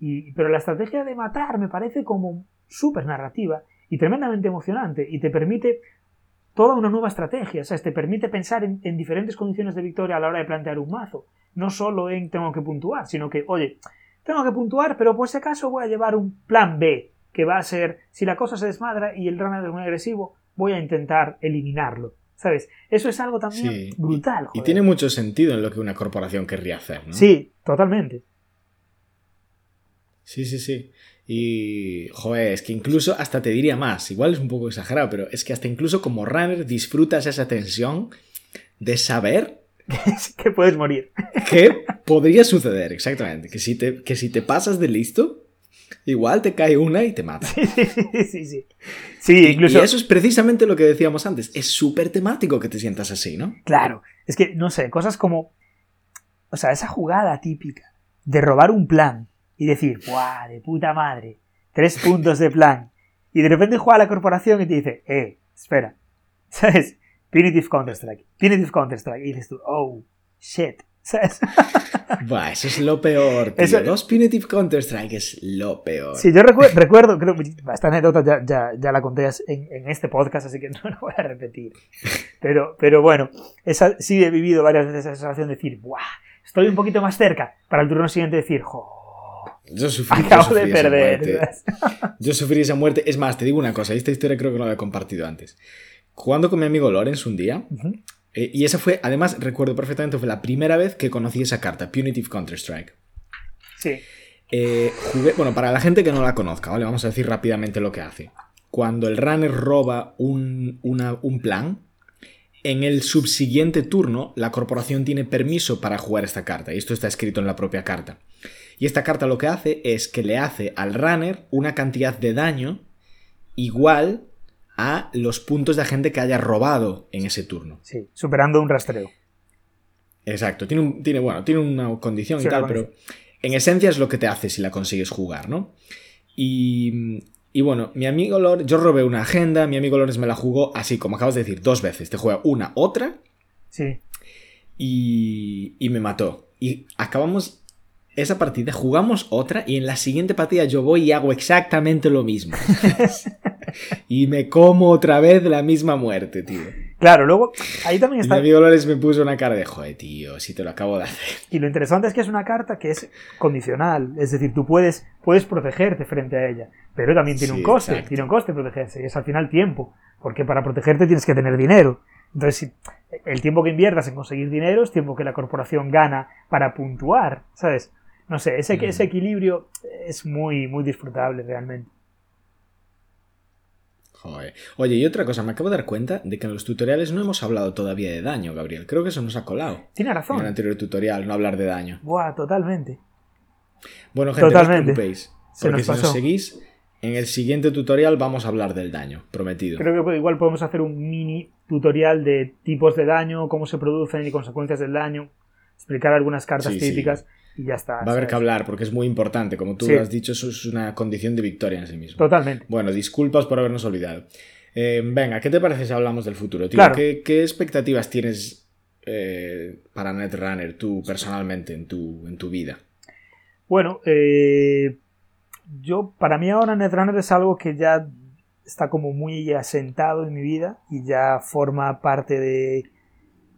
Y, pero la estrategia de matar me parece como súper narrativa y tremendamente emocionante y te permite toda una nueva estrategia, o sea, te permite pensar en, en diferentes condiciones de victoria a la hora de plantear un mazo, no solo en tengo que puntuar, sino que, oye, tengo que puntuar, pero por si acaso voy a llevar un plan B, que va a ser, si la cosa se desmadra y el runner es muy agresivo, voy a intentar eliminarlo, ¿sabes? Eso es algo también Sí. brutal, Y tiene mucho sentido en lo que una corporación querría hacer, ¿no? Sí, totalmente. Sí, sí, sí. Y, joder, es que incluso hasta te diría más, igual es un poco exagerado, pero es que hasta incluso como runner disfrutas esa tensión de saber que puedes morir. qué podría suceder, exactamente. Que si te, que si te pasas de listo, igual te cae una y te mata. sí, sí, sí, sí, sí. Y- incluso... Y eso es precisamente lo que decíamos antes. Es súper temático que te sientas así, ¿no? Claro, es que, no sé, cosas como. O sea, esa jugada típica de robar un plan y decir, ¡buah, de puta madre! Tres puntos de plan. Y de repente juega la corporación y te dice, ¡eh, espera! ¿Sabes? Punitive Counter-Strike. Punitive Counter-Strike. Y dices tú, ¡oh, shit! ¿Sabes? Buah, eso es lo peor. Tío. Eso- Dos Punitive Counter-Strike es lo peor. Sí, yo recu- recuerdo, creo, esta anécdota ya, ya, ya la conté en, en este podcast, así que no la voy a repetir. Pero, pero bueno, esa, sí he vivido varias veces esa sensación de decir, ¡buah! Estoy un poquito más cerca. Para el turno siguiente decir, ¡jo! Yo sufrí, yo Acabo sufrí de esa perder. muerte. Yo sufrí esa muerte. Es más, te digo una cosa. Esta historia creo que no la he compartido antes. Jugando con mi amigo Lorenz un día, eh, y esa fue, además, recuerdo perfectamente, fue la primera vez que conocí esa carta, Punitive Counter-Strike. Sí. Eh, jugué, bueno, para la gente que no la conozca, ¿vale? Vamos a decir rápidamente lo que hace. Cuando el runner roba un, una- un plan, en el subsiguiente turno la corporación tiene permiso para jugar esta carta, y esto está escrito en la propia carta. Y esta carta lo que hace es que le hace al runner una cantidad de daño igual a los puntos de gente que haya robado en ese turno. Sí, superando un rastreo. Exacto, tiene, un, tiene, bueno, tiene una condición y tal, pero en esencia es lo que te hace si la consigues jugar, ¿no? Y, y bueno, mi amigo Lord, yo robé una agenda, mi amigo Lorenz me la jugó así, como acabas de decir, dos veces. Te juega una, otra. Sí. Y, y me mató. Y acabamos esa partida, jugamos otra y en la siguiente partida yo voy y hago exactamente lo mismo. y me como otra vez la misma muerte, tío. Claro, luego ahí también está. Y mi amigo Lorenz me puso una cara de joder, tío, si te lo acabo de hacer. Y lo interesante es que es una carta que es condicional, es decir, tú puedes, puedes protegerte frente a ella, pero también tiene un coste, tiene un coste protegerse, y es al final tiempo, porque para protegerte tienes que tener dinero. Entonces, el tiempo que inviertas en conseguir dinero es tiempo que la corporación gana para puntuar, ¿sabes? No sé, ese, ese equilibrio es muy, muy disfrutable realmente. Joder. Oye, y otra cosa, me acabo de dar cuenta de que en los tutoriales no hemos hablado todavía de daño, Gabriel. Creo que eso nos ha colado. Tiene razón. En el anterior tutorial, no hablar de daño. Buah, totalmente. Bueno, gente, totalmente. no os preocupéis. Porque si nos seguís, en el siguiente tutorial vamos a hablar del daño, prometido. Creo que igual podemos hacer un mini tutorial de tipos de daño, cómo se producen y consecuencias del daño, explicar algunas cartas típicas y ya está. Va a haber que hablar porque es muy importante. Como tú has dicho, eso es una condición de victoria en sí mismo. Totalmente. Bueno, disculpas por habernos olvidado. Eh, venga, ¿qué te parece si hablamos del futuro, tío? ¿Qué, expectativas tienes eh, para Netrunner tú personalmente en tu, en tu vida? Bueno, eh, yo, para mí ahora Netrunner es algo que ya está como muy asentado en mi vida y ya forma parte de,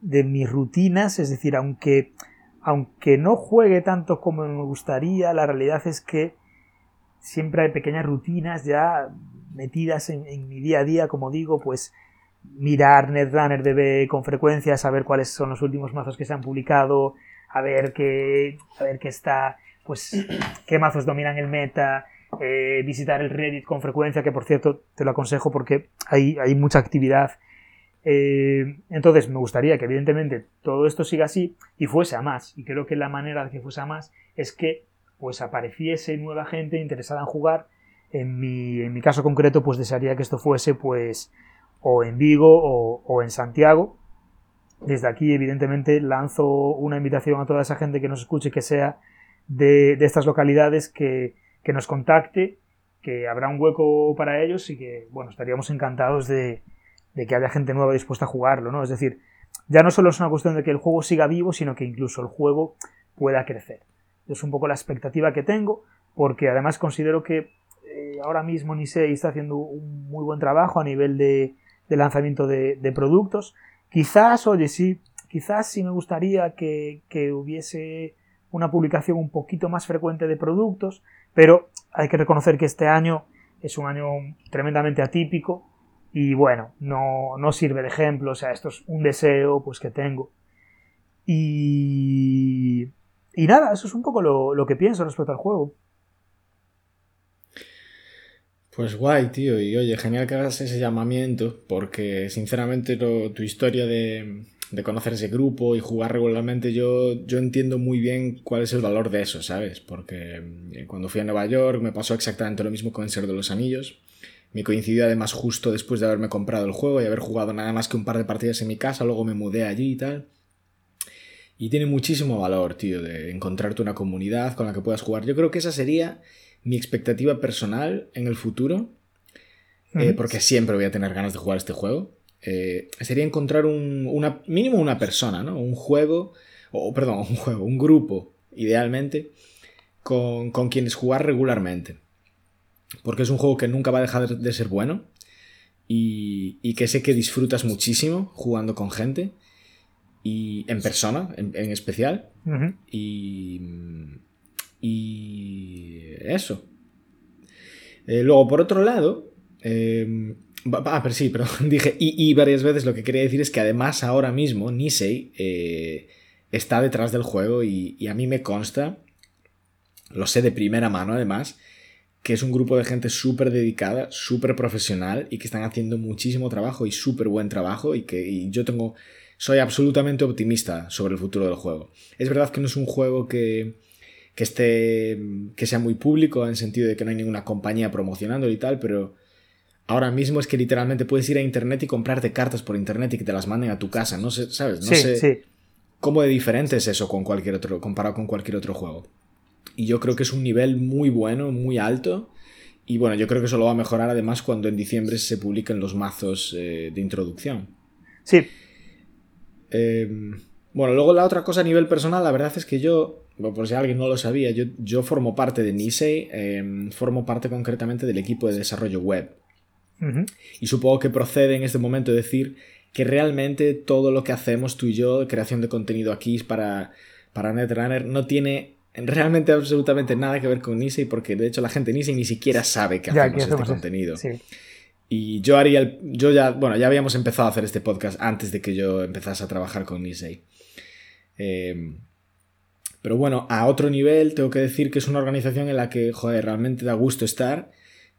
de mis rutinas, es decir, aunque aunque no juegue tanto como me gustaría, la realidad es que siempre hay pequeñas rutinas ya metidas en, mi día a día, como digo, pues mirar Netrunner DB con frecuencia, saber cuáles son los últimos mazos que se han publicado, a ver qué, a ver qué está, pues qué mazos dominan el meta, eh, visitar el Reddit con frecuencia, que por cierto te lo aconsejo porque hay, hay mucha actividad eh, entonces me gustaría que evidentemente todo esto siga así y fuese a más. Y creo que la manera de que fuese a más es que pues apareciese nueva gente interesada en jugar. En mi, en mi caso concreto pues desearía que esto fuese pues o en Vigo o, en Santiago. Desde aquí evidentemente lanzo una invitación a toda esa gente que nos escuche que sea de, de estas localidades que, que nos contacte, que habrá un hueco para ellos y que bueno estaríamos encantados de, de que haya gente nueva dispuesta a jugarlo, ¿no? Es decir, ya no solo es una cuestión de que el juego siga vivo, sino que incluso el juego pueda crecer. Es un poco la expectativa que tengo, porque además considero que eh, ahora mismo Nisei está haciendo un muy buen trabajo a nivel de, lanzamiento de, productos. Quizás, oye, sí, quizás sí me gustaría que, que hubiese una publicación un poquito más frecuente de productos, pero hay que reconocer que este año es un año tremendamente atípico y bueno, no, no sirve de ejemplo, o sea, esto es un deseo pues que tengo. Y, y nada, eso es un poco lo, que pienso respecto al juego. Pues guay, tío. Y oye, genial que hagas ese llamamiento, porque sinceramente tu historia de, de, conocer ese grupo y jugar regularmente, yo, yo entiendo muy bien cuál es el valor de eso, ¿sabes? Porque eh, cuando fui a Nueva York me pasó exactamente lo mismo con el Ser de los Anillos. Me coincidió además justo después de haberme comprado el juego y haber jugado nada más que un par de partidas en mi casa, luego me mudé allí y tal. Y tiene muchísimo valor, tío, de encontrarte una comunidad con la que puedas jugar. Yo creo que esa sería mi expectativa personal en el futuro, eh, porque siempre voy a tener ganas de jugar este juego. Eh, sería encontrar un una, mínimo una persona, ¿no? Un juego, o perdón, un juego, un grupo, idealmente, con, con quienes jugar regularmente porque es un juego que nunca va a dejar de ser bueno y, que sé que disfrutas muchísimo jugando con gente y en persona en, especial y, y eso. Eh, luego, por otro lado, eh, ah, pero sí, pero dije y, varias veces lo que quería decir es que además ahora mismo Nisei eh, está detrás del juego y, y, a mí me consta, lo sé de primera mano además, que es un grupo de gente súper dedicada, súper profesional y que están haciendo muchísimo trabajo y súper buen trabajo y que y yo tengo, soy absolutamente optimista sobre el futuro del juego. Es verdad que no es un juego que, que esté, que sea muy público en el sentido de que no hay ninguna compañía promocionándolo y tal, pero ahora mismo es que literalmente puedes ir a internet y comprarte cartas por internet y que te las manden a tu casa, no sé, ¿sabes? No sé cómo de diferente es eso con cualquier otro, comparado con cualquier otro juego. Y yo creo que es un nivel muy bueno, muy alto. Y bueno, yo creo que eso lo va a mejorar además cuando en diciembre se publiquen los mazos eh, de introducción. Sí. Em, bueno, luego la otra cosa a nivel personal, la verdad es que yo, por si alguien no lo sabía, yo, yo formo parte de Nisei, em, formo parte concretamente del equipo de desarrollo web. Y supongo que procede en este momento decir que realmente todo lo que hacemos tú y yo, creación de contenido aquí para, para Netrunner, no tiene realmente absolutamente nada que ver con Nisei, porque de hecho la gente Nisei ni siquiera sabe que hacemos, este contenido. Y yo haría el, yo ya, bueno, ya habíamos empezado a hacer este podcast antes de que yo empezase a trabajar con Nisei. Em, pero bueno, a otro nivel tengo que decir que es una organización en la que, joder, realmente da gusto estar.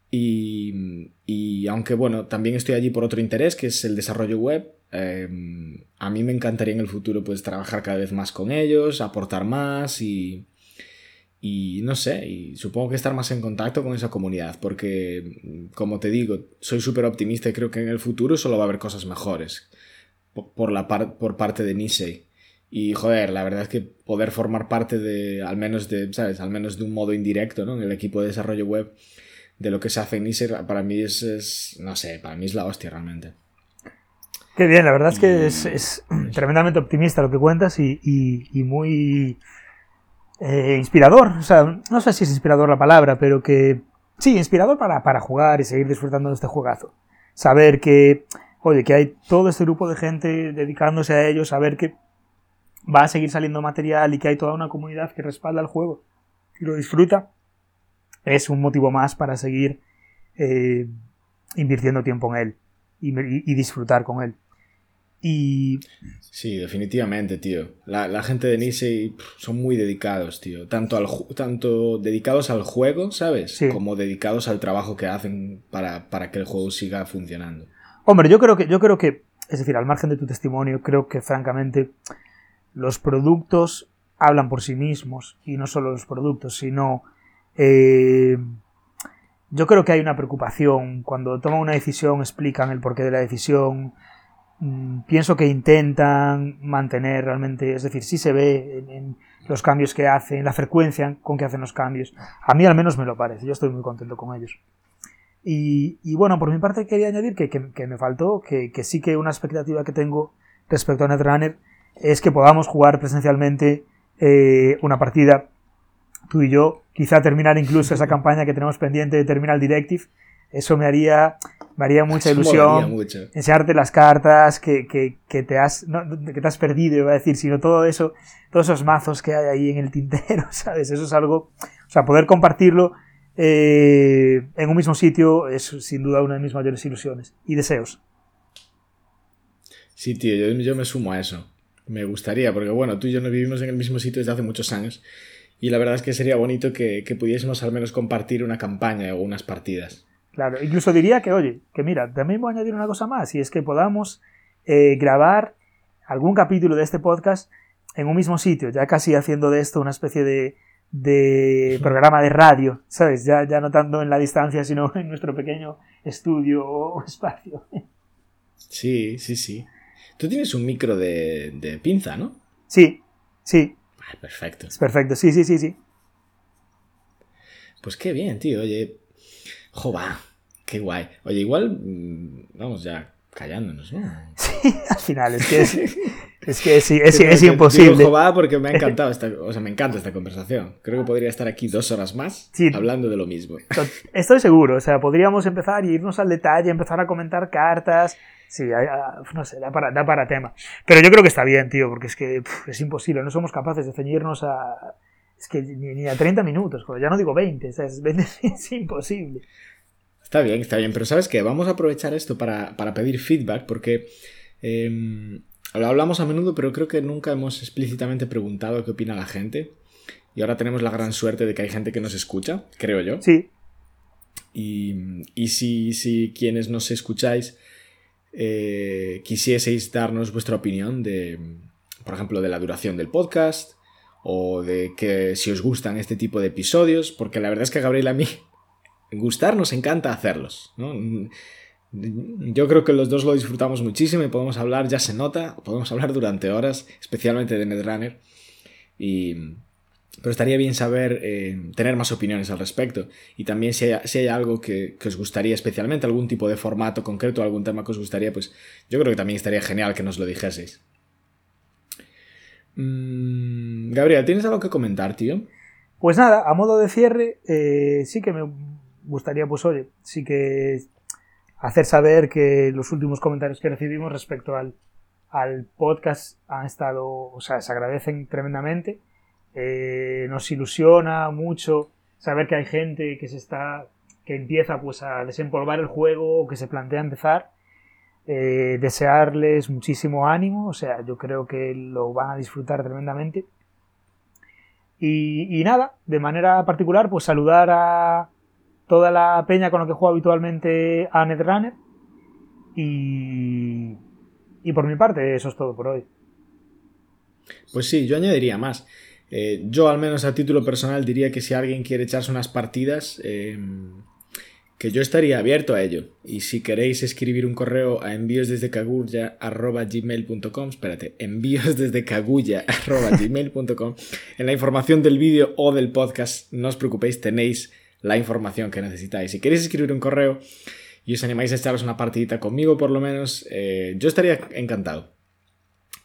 Y, y aunque bueno, también estoy allí por otro interés, que es el desarrollo web, em, a mí me encantaría en el futuro pues trabajar cada vez más con ellos, aportar más y, y no sé, y supongo que estar más en contacto con esa comunidad, porque, como te digo, soy súper optimista y creo que en el futuro solo va a haber cosas mejores por, la por parte de Nisei. Y joder, la verdad es que poder formar parte de, al menos de, ¿sabes? Al menos de un modo indirecto, ¿no? En el equipo de desarrollo web de lo que se hace en Nisei, para mí es, no sé, para mí es la hostia realmente. Qué bien, la verdad es que es, tremendamente optimista lo que cuentas y, y muy eh, inspirador. O sea, no sé si es inspirador la palabra, pero que sí, inspirador para, para jugar y seguir disfrutando de este juegazo. Saber que, oye, que hay todo este grupo de gente dedicándose a ello, saber que va a seguir saliendo material y que hay toda una comunidad que respalda el juego y lo disfruta, es un motivo más para seguir eh, invirtiendo tiempo en él y disfrutar con él. Y... Sí, definitivamente, tío. La, gente de Nisei son muy dedicados, tío. Tanto, al, tanto dedicados al juego, ¿sabes? Como dedicados al trabajo que hacen para, que el juego siga funcionando. Hombre, yo creo que, yo creo que, es decir, al margen de tu testimonio, creo que francamente los productos hablan por sí mismos. Y no solo los productos, sino... Eh, yo creo que hay una preocupación. Cuando toman una decisión, explican el porqué de la decisión pienso que intentan mantener realmente, es decir, sí se ve en, los cambios que hacen, la frecuencia con que hacen los cambios. A mí al menos me lo parece, yo estoy muy contento con ellos. Y, bueno, por mi parte quería añadir que, me faltó, que, sí que una expectativa que tengo respecto a Netrunner es que podamos jugar presencialmente eh, una partida, tú y yo, quizá terminar incluso esa campaña que tenemos pendiente de Terminal Directive. Eso me haría me haría mucha ilusión enseñarte las cartas que, te has, que te has perdido, iba a decir, sino todo eso, todos esos mazos que hay ahí en el tintero, ¿sabes? Eso es algo, o sea, poder compartirlo eh, en un mismo sitio es sin duda una de mis mayores ilusiones y deseos. Sí, tío, yo, me sumo a eso. Me gustaría, porque bueno, tú y yo no vivimos en el mismo sitio desde hace muchos años y la verdad es que sería bonito que pudiésemos al menos compartir una campaña o unas partidas. Claro, incluso diría que, oye, que mira, también voy a añadir una cosa más, y es que podamos eh, grabar algún capítulo de este podcast en un mismo sitio, ya casi haciendo de esto una especie de, de programa de radio, ¿sabes? Ya, ya no tanto en la distancia, sino en nuestro pequeño estudio o espacio. Sí, sí, sí. Tú tienes un micro de, de pinza, ¿no? Sí, sí. perfecto. Es perfecto, sí, sí, sí, sí. Pues qué bien, tío. Oye, Jova, qué guay. Oye, igual, mm, vamos ya callándonos, ¿no? Sí, al final, es que es, es, que es, es, imposible. Jova porque me ha encantado esta, o sea, me encanta esta conversación. Creo que podría estar aquí dos horas más hablando de lo mismo. Estoy seguro, o sea, podríamos empezar y irnos al detalle, empezar a comentar cartas. Sí, no sé, da para, da para tema. Pero yo creo que está bien, tío, porque es que es imposible, no somos capaces de ceñirnos a, es que ni, a 30 minutos, ya no digo 20, es, es, imposible. Está bien, está bien, pero ¿sabes qué? Vamos a aprovechar esto para, pedir feedback porque em, lo hablamos a menudo, pero creo que nunca hemos explícitamente preguntado qué opina la gente. Y ahora tenemos la gran suerte de que hay gente que nos escucha, creo yo. Sí. Y, y si, si, quienes nos escucháis eh, quisieseis darnos vuestra opinión de, por ejemplo, de la duración del podcast o de que si os gustan este tipo de episodios, porque la verdad es que a Gabriel a mí gustar nos encanta hacerlos. ¿no? Yo creo que los dos lo disfrutamos muchísimo y podemos hablar, ya se nota, podemos hablar durante horas, especialmente de Netrunner. Y, pero estaría bien saber, eh, tener más opiniones al respecto. Y también si hay, si hay algo que, que, os gustaría especialmente, algún tipo de formato concreto, algún tema que os gustaría, pues yo creo que también estaría genial que nos lo dijeseis. Mm, Gabriel, ¿tienes algo que comentar, tío? Pues nada, a modo de cierre, eh, sí que me gustaría, pues oye, sí que hacer saber que los últimos comentarios que recibimos respecto al, al podcast han estado, o sea, se agradecen tremendamente. Eh, nos ilusiona mucho saber que hay gente que se está, que empieza pues a desempolvar el juego o que se plantea empezar. Eh, desearles muchísimo ánimo, o sea, yo creo que lo van a disfrutar tremendamente. Y, nada, de manera particular, pues saludar a, toda la peña con la que juego habitualmente a Netrunner. Y, y por mi parte, eso es todo por hoy. Pues sí, yo añadiría más. Eh, yo, al menos a título personal, diría que si alguien quiere echarse unas partidas, eh, que yo estaría abierto a ello. Y si queréis escribir un correo a envíos desde espérate, envíos desde en la información del vídeo o del podcast, no os preocupéis, tenéis la información que necesitáis. Si queréis escribir un correo y os animáis a echaros una partidita conmigo, por lo menos, eh, yo estaría encantado.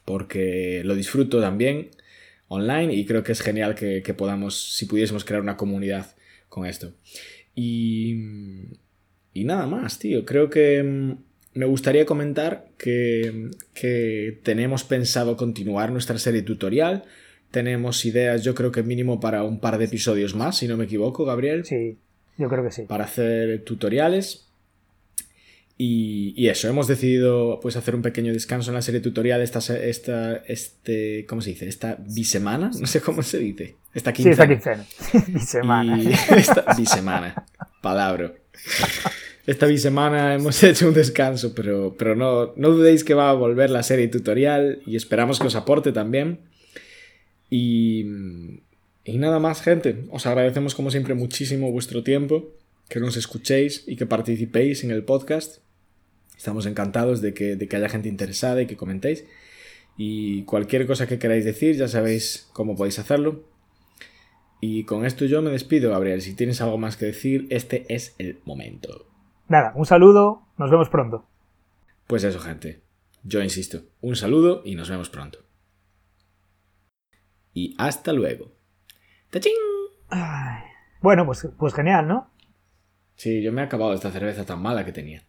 Porque lo disfruto también online y creo que es genial que podamos, si pudiésemos crear una comunidad con esto. Y, y nada más, tío. Creo que mm, me gustaría comentar que, que tenemos pensado continuar nuestra serie tutorial tenemos ideas, yo creo que mínimo para un par de episodios más, si no me equivoco, Gabriel. Sí, yo creo que sí. Para hacer tutoriales. Y, y, eso, hemos decidido pues hacer un pequeño descanso en la serie tutorial esta, esta este, ¿cómo se dice? Esta bisemana, no sé cómo se dice. Esta quincena. Sí, esta quincena. bisemana. Y esta bisemana, palabra. Esta bisemana hemos hecho un descanso, pero, pero no, no dudéis que va a volver la serie tutorial y esperamos que os aporte también. Y, y nada más, gente. Os agradecemos como siempre muchísimo vuestro tiempo, que nos escuchéis y que participéis en el podcast. Estamos encantados de que, de que haya gente interesada y que comentéis. Y cualquier cosa que queráis decir, ya sabéis cómo podéis hacerlo. Y con esto yo me despido, Gabriel. Si tienes algo más que decir, este es el momento. Nada, un saludo, nos vemos pronto. Pues eso, gente. Yo insisto, un saludo y nos vemos pronto y hasta luego. ¡Tachín! Bueno, pues, pues genial, ¿no? Sí, yo me he acabado esta cerveza tan mala que tenía.